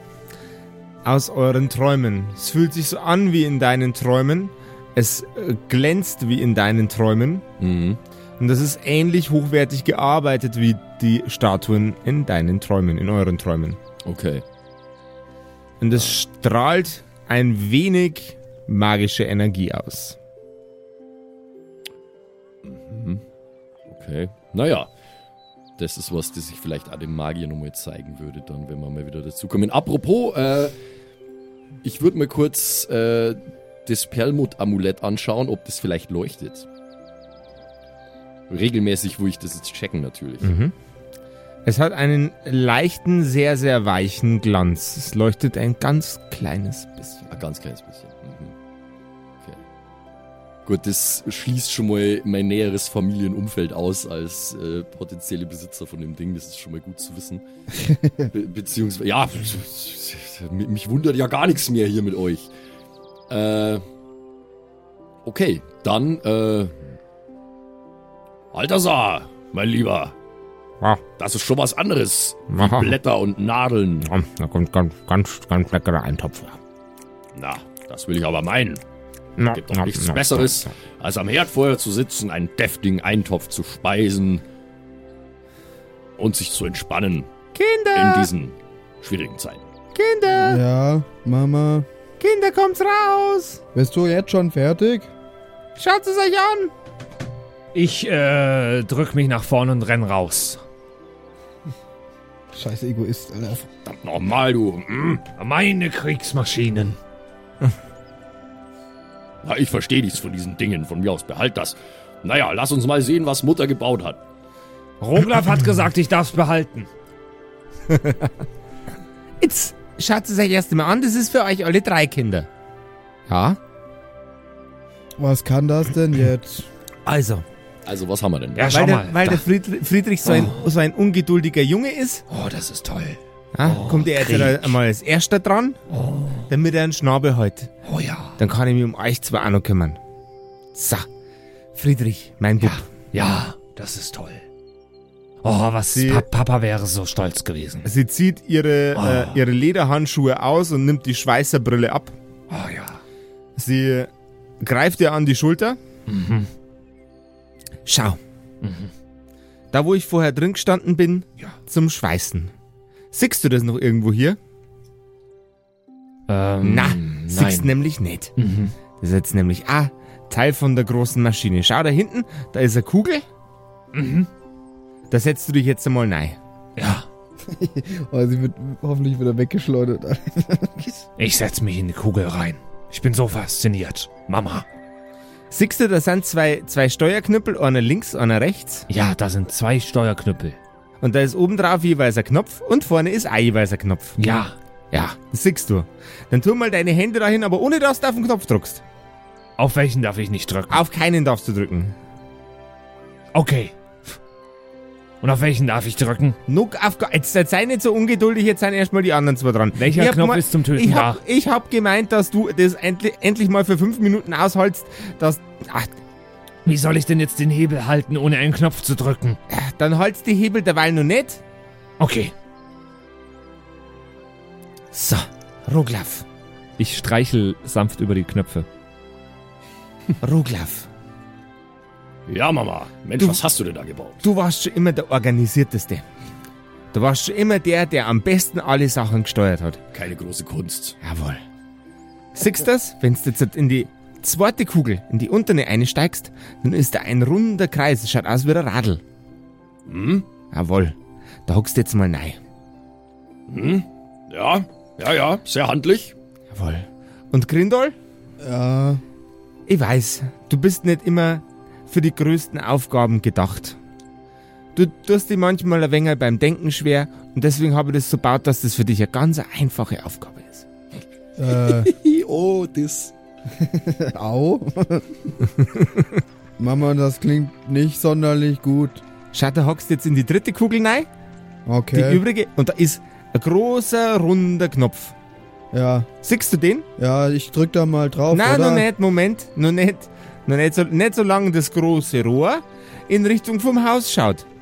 aus euren Träumen. Es fühlt sich so an wie in deinen Träumen. Es äh, glänzt wie in deinen Träumen. Mhm. Und das ist ähnlich hochwertig gearbeitet wie die Statuen in deinen Träumen, in euren Träumen. Okay. Und es strahlt ein wenig magische Energie aus. Okay. Naja. Das ist was, das ich vielleicht auch dem Magier nochmal zeigen würde, dann, wenn wir mal wieder dazu kommen. Apropos, äh, ich würde mir kurz äh, das Perlmutt-Amulett anschauen, ob das vielleicht leuchtet. Regelmäßig, wo ich das jetzt checken, natürlich. Es hat einen leichten, sehr, sehr weichen Glanz. Es leuchtet ein ganz kleines bisschen. Ein ganz kleines bisschen. Mhm. Okay. Gut, das schließt schon mal mein näheres Familienumfeld aus als äh, potenzielle Besitzer von dem Ding. Das ist schon mal gut zu wissen. [laughs] Be beziehungsweise, ja, mich mich wundert ja gar nichts mehr hier mit euch. Äh, okay, dann, äh, Altasar, mein Lieber. Das ist schon was anderes. Aha. Blätter und Nadeln. Da kommt ganz, ganz, ganz leckerer Eintopf. Na, das will ich aber meinen. Na, Gibt doch na, nichts na, Besseres, na, als am Herdfeuer zu sitzen, einen deftigen Eintopf zu speisen und sich zu entspannen in Kinder, diesen schwierigen Zeiten. Kinder, Ja, Mama. Kinder, kommt's raus. Bist du jetzt schon fertig? Schaut es euch an. Ich äh, drück mich nach vorne und renn raus. Scheiß Egoist, Alter. Verdammt nochmal, du. Hm? Meine Kriegsmaschinen. Na, ich verstehe nichts von diesen Dingen. Von mir aus behalt das. Naja, lass uns mal sehen, was Mutter gebaut hat. Roglaf hat gesagt, ich darf's behalten. [laughs] Jetzt schaut es euch erst einmal an. Das ist für euch alle drei Kinder. Ja, Was kann das denn jetzt? also. Also, was haben wir denn? Ja, schau weil der, mal. weil da. der Friedrich, Friedrich so, ein, so ein ungeduldiger Junge ist, oh, das ist toll. ja, kommt er jetzt einmal als erster dran. damit er einen Schnabel hat. Oh ja. Dann kann ich mich um euch zwei auch noch kümmern. So, Friedrich, mein Bub. Ja, das ist toll. Oh, was Sie- pa Papa wäre so stolz gewesen. Sie zieht ihre, Oh. äh, ihre Lederhandschuhe aus und nimmt die Schweißerbrille ab. Oh ja. Sie greift ihr an die Schulter. Mhm. Schau. Da, wo ich vorher drin gestanden bin, Ja. zum Schweißen. Siehst du das noch irgendwo hier? Ähm, Na, siehst nämlich nicht. Mhm. Das ist jetzt nämlich ah, Teil von der großen Maschine. Schau da hinten, da ist eine Kugel. Mhm. Da setzt du dich jetzt einmal rein. Ja. [laughs] Oh, sie wird hoffentlich wieder weggeschleudert. Ich setz mich in die Kugel rein. Ich bin so fasziniert. Mama. Siehst du, da sind zwei, zwei Steuerknüppel, einer links, einer rechts. Ja, da sind zwei Steuerknüppel. Und da ist oben drauf jeweils ein Knopf und vorne ist auch jeweils ein Knopf. Ja. Ja, das siehst du. Dann tu mal deine Hände dahin, aber ohne dass du auf den Knopf drückst. Auf welchen darf ich nicht drücken? Auf keinen darfst du drücken. Okay. Und auf welchen darf ich drücken? Nuck auf, jetzt, jetzt sei nicht so ungeduldig, jetzt sind erstmal die anderen zwei dran. Welcher Ich Knopf mal- ist zum Töten ich da? hab, ich hab gemeint, dass du das endlich, endlich mal für fünf Minuten ausholst, dass, ach, Wie soll ich denn jetzt den Hebel halten, ohne einen Knopf zu drücken? dann haltst die Hebel derweil noch nicht. Okay. So, Roglaf, Ich streichel sanft über die Knöpfe. Roglaf, Ja, Mama. Mensch, Du- was hast du denn da gebaut? du warst schon immer der Organisierteste. Du warst schon immer der, der am besten alle Sachen gesteuert hat. Keine große Kunst. Jawohl. Siehst du das? Wenn du jetzt in die zweite Kugel, in die untere einsteigst, dann ist da ein runder Kreis. Das schaut aus wie ein Radl. Hm? Jawohl. Da hockst du jetzt mal rein. Hm? Ja, ja, ja, sehr handlich. Jawohl. Und Grindol? Ja, Ich weiß, du bist nicht immer für die größten Aufgaben gedacht. Du tust dir manchmal ein wenig beim Denken schwer und deswegen habe ich das so gebaut, dass das für dich eine ganz einfache Aufgabe ist. äh, [laughs] oh, das. [laughs] au. [laughs] Mama, das klingt nicht sonderlich gut. Schau, da hockst du jetzt in die dritte Kugel rein, die Okay. übrige, und da ist ein großer, runder Knopf. Ja, Siehst du den? ja, ich drück da mal drauf, Nein, oder? noch nicht, Moment, noch nicht. Noch nicht so, nicht so lange das große Rohr in Richtung vom Haus schaut. [laughs]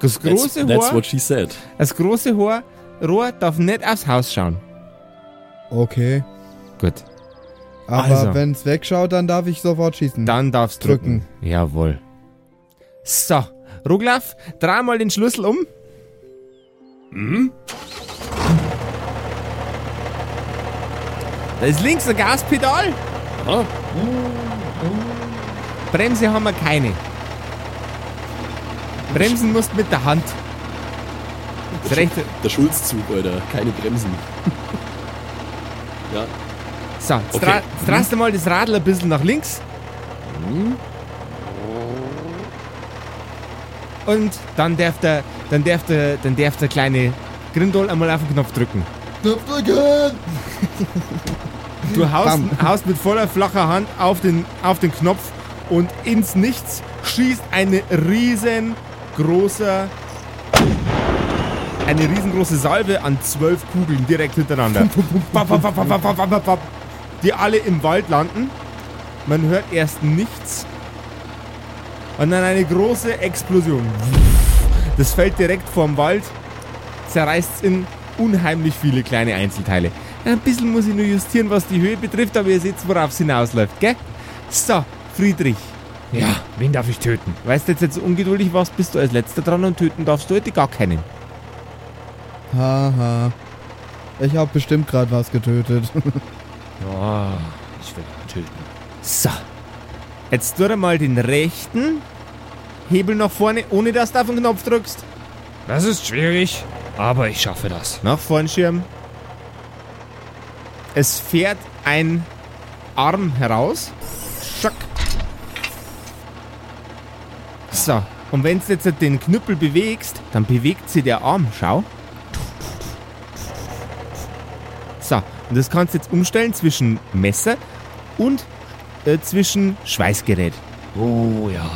Das große that's, that's Rohr, what she said. das große Rohr, Rohr darf nicht aufs Haus schauen. Okay. Gut, Aber Also. wenn's wegschaut, dann darf ich sofort schießen. dann darfst du drücken. Jawohl. So, Ruglaf, dreh mal den Schlüssel um. Hm? Da ist links ein Gaspedal. Bremse haben wir keine. Bremsen musst mit der Hand. Das rechte, Der Schulzzug, Alter. Keine Bremsen. ja. So, jetzt, Okay. dra jetzt du mal das Radl ein bisschen nach links. Hm? Und dann darf der, dann darf der, dann darf der kleine Grindol einmal auf den Knopf drücken. Knopf drücken! [laughs] Du haust, haust mit voller flacher Hand auf den, auf den Knopf und ins Nichts schießt eine riesengroße, eine riesengroße Salve an zwölf Kugeln direkt hintereinander. Die alle im Wald landen. Man hört erst nichts. Und dann eine große Explosion. Das fällt direkt vorm Wald, zerreißt es in unheimlich viele kleine Einzelteile. Ein bisschen muss ich nur justieren, was die Höhe betrifft, aber ihr seht, worauf es hinausläuft, gell? So, Friedrich, Ja, wen darf ich töten? weißt du jetzt, jetzt so ungeduldig warst, bist du als letzter dran und töten darfst du heute gar keinen. Haha. Ich hab bestimmt gerade was getötet. [laughs] Ja, ich will töten. So, jetzt tu dir mal den rechten Hebel nach vorne, ohne dass du auf den Knopf drückst. Das ist schwierig, aber ich schaffe das. Nach vorn schirm. Es fährt ein Arm heraus. Schack. So, und wenn du jetzt den Knüppel bewegst, dann bewegt sich der Arm, schau. So, und das kannst du jetzt umstellen zwischen Messer und äh, zwischen Schweißgerät. Oh ja.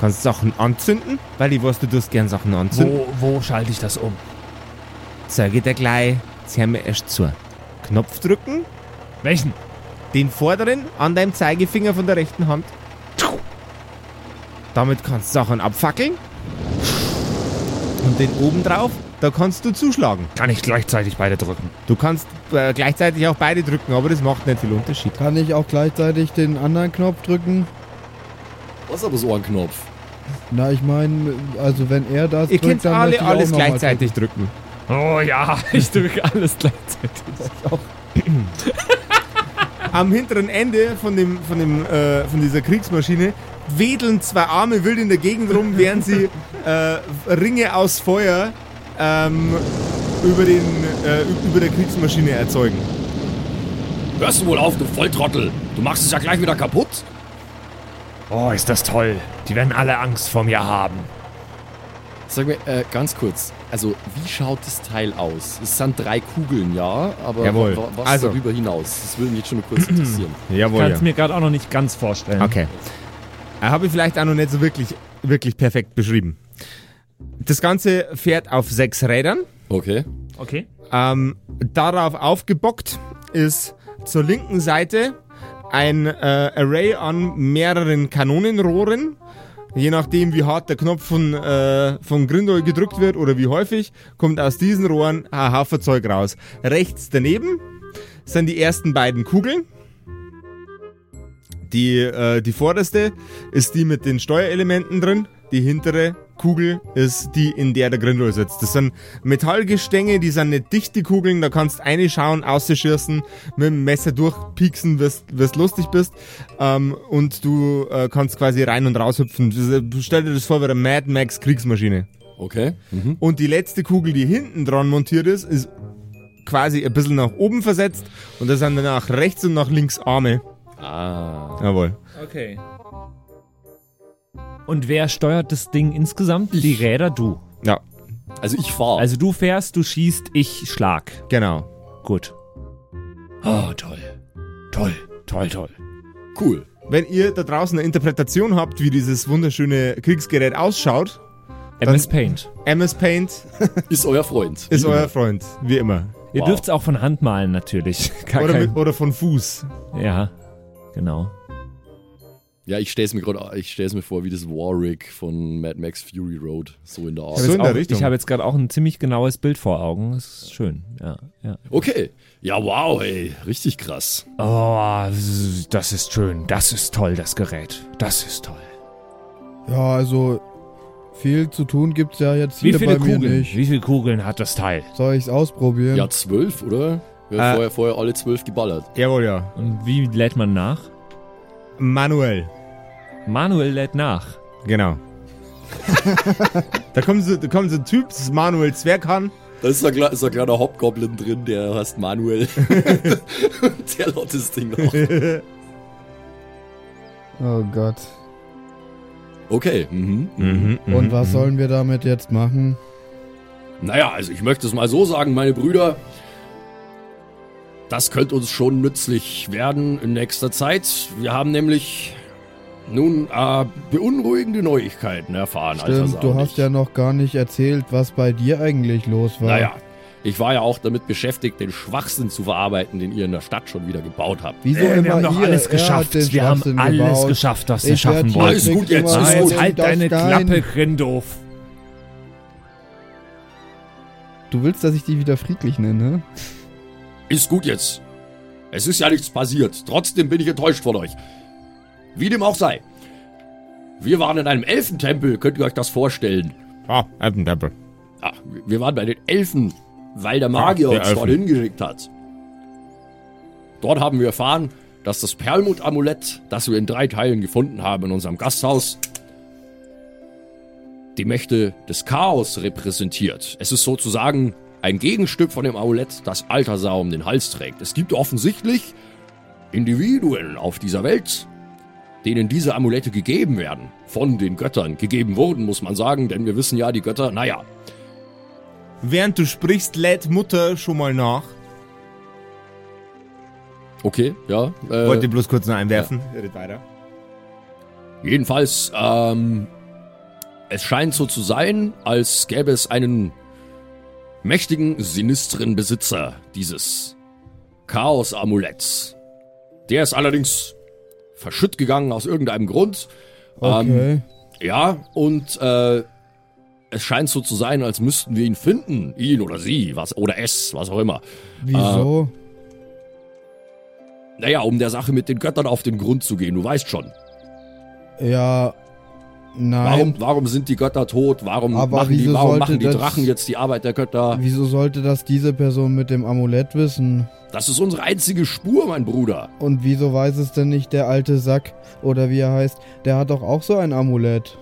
Kannst Sachen anzünden, weil ich weiß, du tust gern Sachen anzünden. Wo, wo schalte ich das um? Zeige dir gleich, Jetzt hör mir erst zu. Knopf drücken, Welchen? den vorderen an deinem Zeigefinger von der rechten Hand. Damit kannst du Sachen abfackeln. Und den oben drauf, da kannst du zuschlagen. Kann ich gleichzeitig beide drücken? Du kannst äh, gleichzeitig auch beide drücken, aber das macht nicht viel Unterschied. Kann ich auch gleichzeitig den anderen Knopf drücken? Was ist aber so ein Knopf? Na, ich meine, also wenn er das Ihr drückt, könnt dann alle möchte ich auch alles noch mal gleichzeitig drücken. Oh ja, [laughs] ich drücke alles gleichzeitig. [laughs] Am hinteren Ende von, dem, von, dem, äh, von dieser Kriegsmaschine wedeln zwei Arme wild in der Gegend rum, während sie äh, Ringe aus Feuer ähm, über, den, äh, über der Kriegsmaschine erzeugen. Hörst du wohl auf, du Volltrottel? Du machst es ja gleich wieder kaputt. Oh, ist das toll. Die werden alle Angst vor mir haben. Sag mir, äh, ganz kurz. Also, wie schaut das Teil aus? Es sind drei Kugeln, ja, aber Jawohl. wa- was Also- darüber hinaus? Das würde mich jetzt schon nur kurz interessieren. [clears throat] Jawohl. Kann es mir gerade auch noch nicht ganz vorstellen. Okay. Äh, Habe ich vielleicht auch noch nicht so wirklich, wirklich perfekt beschrieben. Das Ganze fährt auf sechs Rädern. Okay. Okay. Ähm, darauf aufgebockt ist zur linken Seite ein äh, Array an mehreren Kanonenrohren. Je nachdem, wie hart der Knopf von, äh, von Grindel gedrückt wird oder wie häufig, kommt aus diesen Rohren ein Haufen Zeug raus. Rechts daneben sind die ersten beiden Kugeln. Die, äh, die vorderste ist die mit den Steuerelementen drin. Die hintere Kugel ist die, in der der Grindel sitzt. Das sind Metallgestänge, die sind nicht dicht, die Kugeln. Da kannst eine schauen, ausschießen, mit dem Messer durchpieksen, wirst, wirst lustig bist. Ähm, und du äh, kannst quasi rein und raus hüpfen. Das- Stell dir das vor wie eine Mad Max Kriegsmaschine. Okay. Mhm. Und die letzte Kugel, die hinten dran montiert ist, ist quasi ein bisschen nach oben versetzt. Und das sind dann nach rechts und nach links Arme. Ah. Jawohl. Okay. Und wer steuert das Ding insgesamt? Die Räder, du. Ja, Also ich fahre. Also du fährst, du schießt, ich schlag. genau. Gut. oh, toll. Toll. Toll, toll. Cool. Wenn ihr da draußen eine Interpretation habt, wie dieses wunderschöne Kriegsgerät ausschaut, MS Paint. MS Paint [laughs] Ist euer Freund. ist euer. Freund, wie immer. Ihr Wow. dürft es auch von Hand malen, natürlich. [laughs] Gar Oder, kein, mit, oder von Fuß. ja, genau. Ja, ich stell's mir gerade, ich stell's mir vor, wie das Warwick von Mad Max Fury Road. So in der Art. So Jetzt in der auch, Richtung. Ich habe jetzt gerade auch ein ziemlich genaues Bild vor Augen. Das ist schön. Ja, ja. Okay. Ja, wow, ey. Richtig krass. Oh, das ist schön. Das ist toll, das Gerät. Das ist toll. Ja, also viel zu tun gibt's ja jetzt Wie hier viele bei mir Kugeln? nicht. Wie viele Kugeln hat das Teil? Soll ich's ausprobieren? Ja, zwölf, oder? Wir haben Äh. vorher, vorher alle zwölf geballert. Jawohl, ja. Und wie lädt man nach? Manuell. Manuel lädt nach. Genau. [laughs] da kommt so, da kommt so ein Typ, das ist Manuel Zwerghahn. Da ist ein, kle- ist ein kleiner Hobgoblin drin, der heißt Manuel. [laughs] [laughs] der laut das Ding noch. Oh Gott. Okay. Mhm. Und was sollen wir damit jetzt machen? Naja, also ich möchte es mal so sagen, meine Brüder. Das könnte uns schon nützlich werden in nächster Zeit. Wir haben nämlich nun äh, beunruhigende Neuigkeiten erfahren. alter Stimmt, du hast ja noch gar nicht erzählt, was bei dir eigentlich los war. Naja, ich war ja auch damit beschäftigt, den Schwachsinn zu verarbeiten, den ihr in der Stadt schon wieder gebaut habt. Wieso Äh, immer wir haben doch alles geschafft. Wir haben alles gebaut. geschafft, was wir Ich schaffen wollten. Alles gut jetzt, Ah, gut. jetzt halt deine. Klappe, Grindoof. Du willst, dass ich dich wieder friedlich nenne? Ist gut jetzt. Es ist ja nichts passiert. Trotzdem bin ich enttäuscht von euch. Wie dem auch sei. Wir waren in einem Elfentempel, könnt ihr euch das vorstellen? Ah, Elfentempel. Ah, wir waren bei den Elfen, weil der Magier Ah, uns Elfen. dorthin geschickt hat. Dort haben wir erfahren, dass das Perlmut-Amulett, das wir in drei Teilen gefunden haben in unserem Gasthaus, die Mächte des Chaos repräsentiert. Es ist sozusagen ein Gegenstück von dem Amulett, das Altasar um den Hals trägt. Es gibt offensichtlich Individuen auf dieser Welt, denen diese Amulette gegeben werden. Von den Göttern gegeben wurden, muss man sagen, denn wir wissen ja, die Götter, naja, Während du sprichst, lädt Mutter schon mal nach. Okay, ja. Äh, Wollte bloß kurz noch einwerfen. Redet weiter. jedenfalls, ähm, es scheint so zu sein, als gäbe es einen mächtigen, sinistren Besitzer dieses Chaos-Amuletts. Der ist allerdings verschütt gegangen aus irgendeinem Grund. Ähm, Okay. ja, und äh, es scheint so zu sein, als müssten wir ihn finden. Ihn oder sie, was oder es, was auch immer. Wieso? Naja, um der Sache mit den Göttern auf den Grund zu gehen, du weißt schon. ja. Nein. Warum, warum sind die Götter tot? Warum Aber machen die, warum machen die Drachen jetzt die Arbeit der Götter? Wieso sollte das diese Person mit dem Amulett wissen? Das ist unsere einzige Spur, mein Bruder. Und wieso weiß es denn nicht der alte Sack oder wie er heißt? Der hat doch auch so ein Amulett.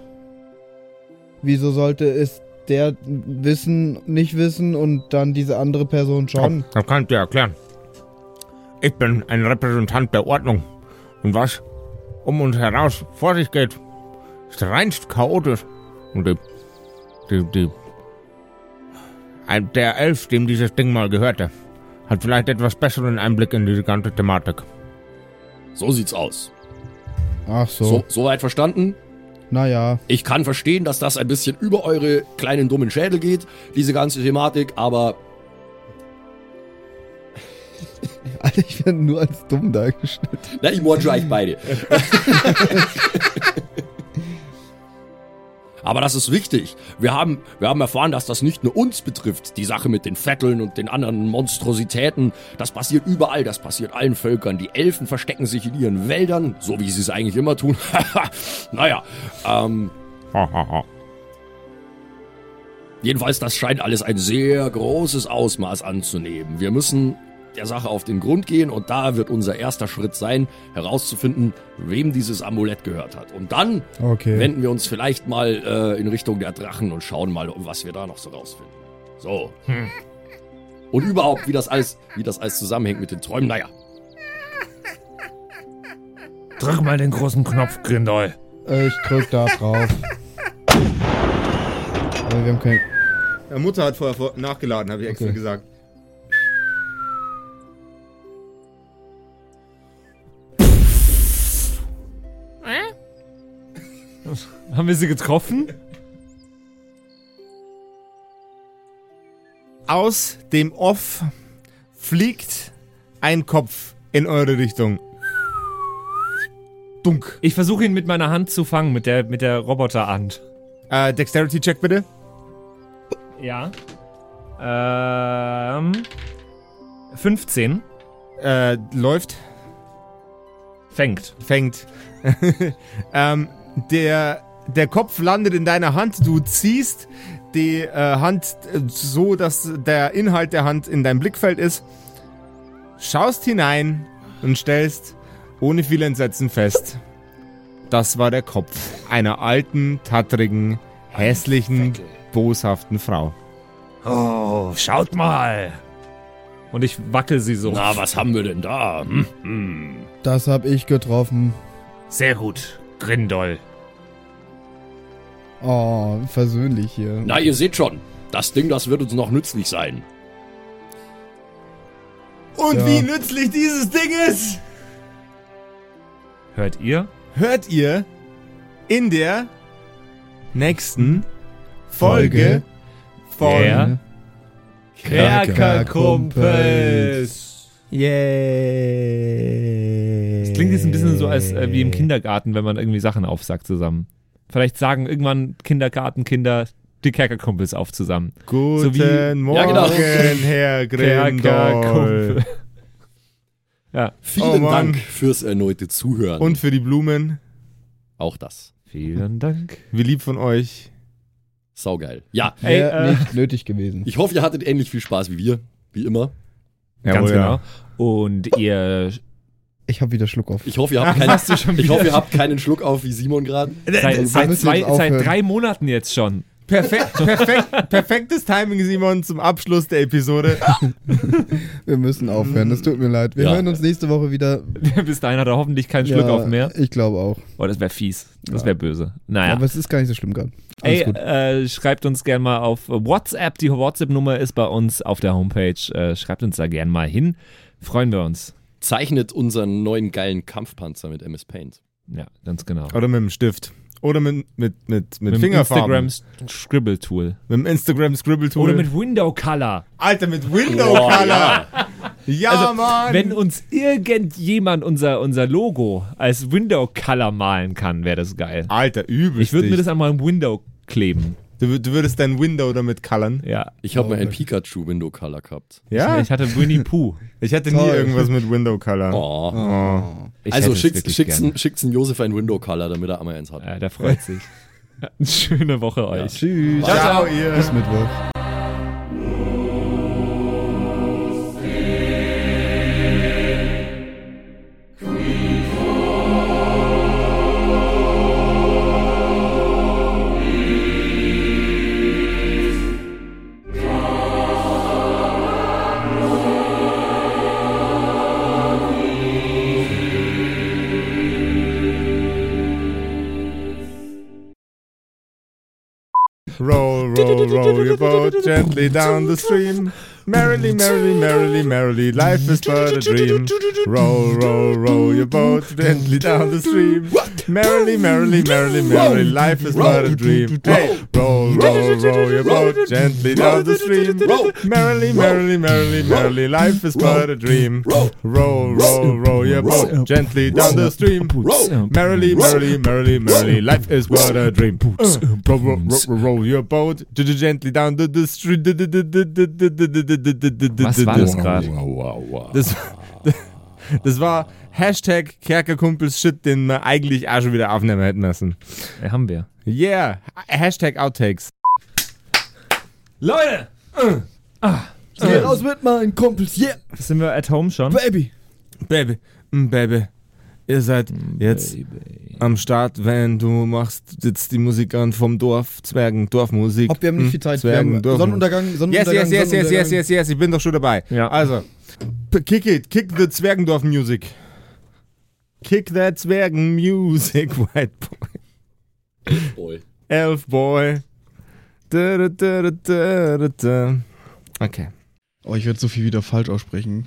Wieso sollte es der wissen, nicht wissen und dann diese andere Person schon? Das kann ich dir erklären. Ich bin ein Repräsentant der Ordnung. Und was um uns heraus vor sich geht, ist reinst chaotisch. Und die, die, die, ein, der Elf, dem dieses Ding mal gehörte, hat vielleicht etwas besseren Einblick in diese ganze Thematik. So sieht's aus. Ach so. So, soweit verstanden? Naja. Ich kann verstehen, dass das ein bisschen über eure kleinen dummen Schädel geht, diese ganze Thematik, aber [laughs] Alter, ich werde nur als dumm dargestellt. na, ich mordsche euch beide. [laughs] [laughs] Aber das ist wichtig. Wir haben, wir haben erfahren, dass das nicht nur uns betrifft. Die Sache mit den Vetteln und den anderen Monstrositäten. Das passiert überall. Das passiert allen Völkern. Die Elfen verstecken sich in ihren Wäldern, so wie sie es eigentlich immer tun. [laughs] naja, ähm. Jedenfalls, das scheint alles ein sehr großes Ausmaß anzunehmen. Wir müssen der Sache auf den Grund gehen und da wird unser erster Schritt sein, herauszufinden, wem dieses Amulett gehört hat. Und dann Okay. wenden wir uns vielleicht mal äh, in Richtung der Drachen und schauen mal, was wir da noch so rausfinden. So. Und überhaupt, wie das alles, wie das alles zusammenhängt mit den Träumen. Naja, Drück mal den großen Knopf, Grindol. ich drück da drauf. Aber wir haben kein. Ja, Mutter hat vorher vor nachgeladen, habe ich extra Okay. gesagt. [laughs] Haben wir sie getroffen? Aus dem Off fliegt ein Kopf in eure Richtung. Dunk. Ich versuche ihn mit meiner Hand zu fangen, mit der, mit der Roboterhand. Äh, Dexterity-Check bitte. Ja. Ähm. 15. Äh, läuft, Fängt. fängt. [laughs] ähm, der, der Kopf landet in deiner Hand. Du ziehst die äh, Hand äh, so, dass der Inhalt der Hand in deinem Blickfeld ist. Schaust hinein und stellst ohne viel Entsetzen fest. Das war der Kopf einer alten, tattrigen, hässlichen, boshaften Frau. Oh, schaut mal. Und ich wackel sie so. na, was haben wir denn da? Hm? Hm. Das hab ich getroffen. Sehr gut, Grindol. Oh, versöhnlich hier. Na, ihr seht schon, das Ding, das wird uns noch nützlich sein. Und Ja. wie nützlich dieses Ding ist, Hört ihr? hört ihr in der nächsten Folge von Der Kerkerkumpels. Yay. Das klingt jetzt ein bisschen so als äh, wie im Kindergarten, wenn man irgendwie Sachen aufsagt zusammen. Vielleicht sagen irgendwann Kindergartenkinder die Kerkerkumpels auf zusammen. Guten So wie- Morgen, Ja, genau. Herr. [laughs] Kerkerkumpel. ja, Vielen Oh. Dank fürs erneute Zuhören. Und für die Blumen. auch das. vielen Dank. Wie lieb von euch. Saugeil. Ja, Ey, äh, nicht nötig gewesen. ich hoffe, ihr hattet ähnlich viel Spaß wie wir. Wie immer. Ganz Jawohl, genau. Und ihr Ich hab wieder Schluck auf. Ich hoffe, ihr habt, schon keinen, ich hoffe, ihr habt keinen Schluck auf wie Simon gerade. seit, wir seit, zwei, aufhören. seit drei Monaten jetzt schon. Perfekt, [laughs] perfekt, perfektes Timing, Simon, zum Abschluss der Episode. [laughs] Wir müssen aufhören. Das tut mir leid. Wir Ja. hören uns nächste Woche wieder. [laughs] Bis dahin hat er hoffentlich keinen Schluck Ja, auf mehr. Ich glaube auch. Oh, das wäre fies. Das wäre böse. Naja. Aber es ist gar nicht so schlimm gerade. Alles Ey, gut. äh, schreibt uns gerne mal auf WhatsApp. Die WhatsApp-Nummer ist bei uns auf der Homepage. Äh, schreibt uns da gerne mal hin. Freuen wir uns. Zeichnet unseren neuen geilen Kampfpanzer mit MS Paint. Ja, ganz genau. Oder mit dem Stift. Oder mit, mit, mit, mit, Fingerfarben. Instagram Scribble Tool. Mit dem Instagram Scribble Tool. Oder mit Window Color. Alter, mit Window Color. Ja, Also, Mann. Wenn uns irgendjemand unser, unser Logo als Window Color malen kann, wäre das geil. Alter, übel. Ich würde mir das einmal im Window kleben. Du, du würdest dein Window damit coloren. Ja. Ich habe mal ein Pikachu Window Color gehabt. Ja? Ich hatte Winnie Pooh. Ich hatte nie irgendwas mit Window Color. Oh. Oh. Ich also es schickt's, ein- schickt's ein Josef ein Window Color, damit er einmal eins hat. Ja, der freut sich. [laughs] Schöne Woche euch. Tschüss. Ciao, ihr. Bis Mittwoch. Your boat gently down the stream. Merrily, merrily, merrily, merrily, life is but a dream. Roll, roll, roll your boat gently down the stream. Merrily, merrily, merrily, merrily, life is but a dream. Hey, roll, roll, roll your boat gently down the stream. Merrily, merrily, merrily, merrily, life is but a dream. Roll, roll, roll your boat gently down the stream. Merrily, merrily, merrily, merrily, life is but a dream. Roll, roll, roll, roll your boat g- g- gently down the, the street. Was war das gerade? Wow, wow, wow. Das, war Hashtag Kerkerkumpels Shit, den wir eigentlich auch schon wieder aufnehmen hätten müssen. Ja, haben wir. Yeah, Hashtag Outtakes. Leute! Geh raus mit meinen Kumpels, yeah, Sind wir at home schon? baby. Baby, mm, Baby, ihr seid jetzt am Start, wenn du machst jetzt die Musik an vom Dorf, Zwergen, Dorfmusik. Hopp, wir haben nicht Mm, viel Zeit. Wir Zwergen, haben Dorf- Sonnenuntergang, Yes, Sonnenuntergang. yes, yes, yes, yes, Sonnenuntergang. yes, yes, ich bin doch schon dabei. Ja. Also, kick it, kick the Zwergendorf-Music. Kick that Zwergen-Music, [laughs] white boy. Boy. Elf boy. Da, da, da. Okay. Oh, ich werde so viel wieder falsch aussprechen.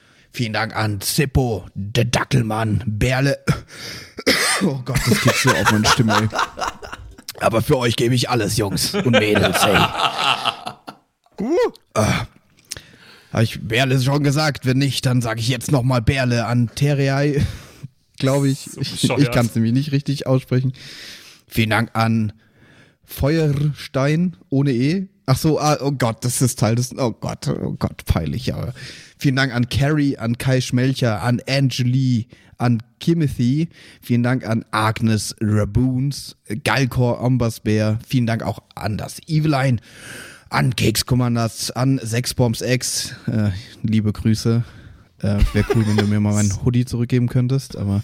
vielen Dank an Zippo, der Dackelmann, Berle, oh Gott, das geht so auf meine Stimme, ey. Aber für euch gebe ich alles, Jungs und Mädels, ey. Ah. Habe ich Berle schon gesagt? Wenn nicht, dann sage ich jetzt nochmal Berle an Terrei. Glaube ich. ich bescheuert. ich kann es nämlich nicht richtig aussprechen. Vielen Dank an Feuerstein ohne E. Ach so, ah, oh Gott, das ist Teil des. Oh Gott, oh Gott, peinlich, aber. Vielen Dank an Carrie, an Kai Schmelcher, an Angeli, an Kimothy. Vielen Dank an Agnes Raboons, Galkor Ombasbär. Vielen Dank auch an das Eveline, an Keks Commanders, an Sexbombs X. Äh, liebe Grüße. Äh, Wäre cool, wenn du mir mal meinen Hoodie zurückgeben könntest, aber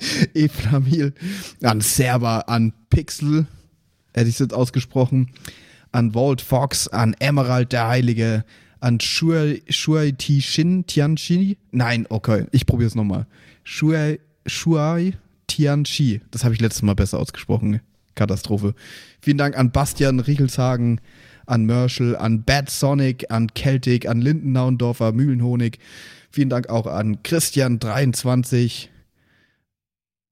[laughs] Eflamil, an Server, an Pixel, hätte ich es jetzt ausgesprochen, an Walt Fox, an Emerald der Heilige, an Shuai, Shuai Tianchi. Nein, okay, ich probiere es nochmal. Shuai, Tianchi. Das habe ich letztes Mal besser ausgesprochen. Katastrophe. Vielen Dank an Bastian Riechelshagen, an Merschel, an Bad Sonic, an Celtic, an Lindennaundorfer, Mühlenhonig. Vielen Dank auch an Christian23.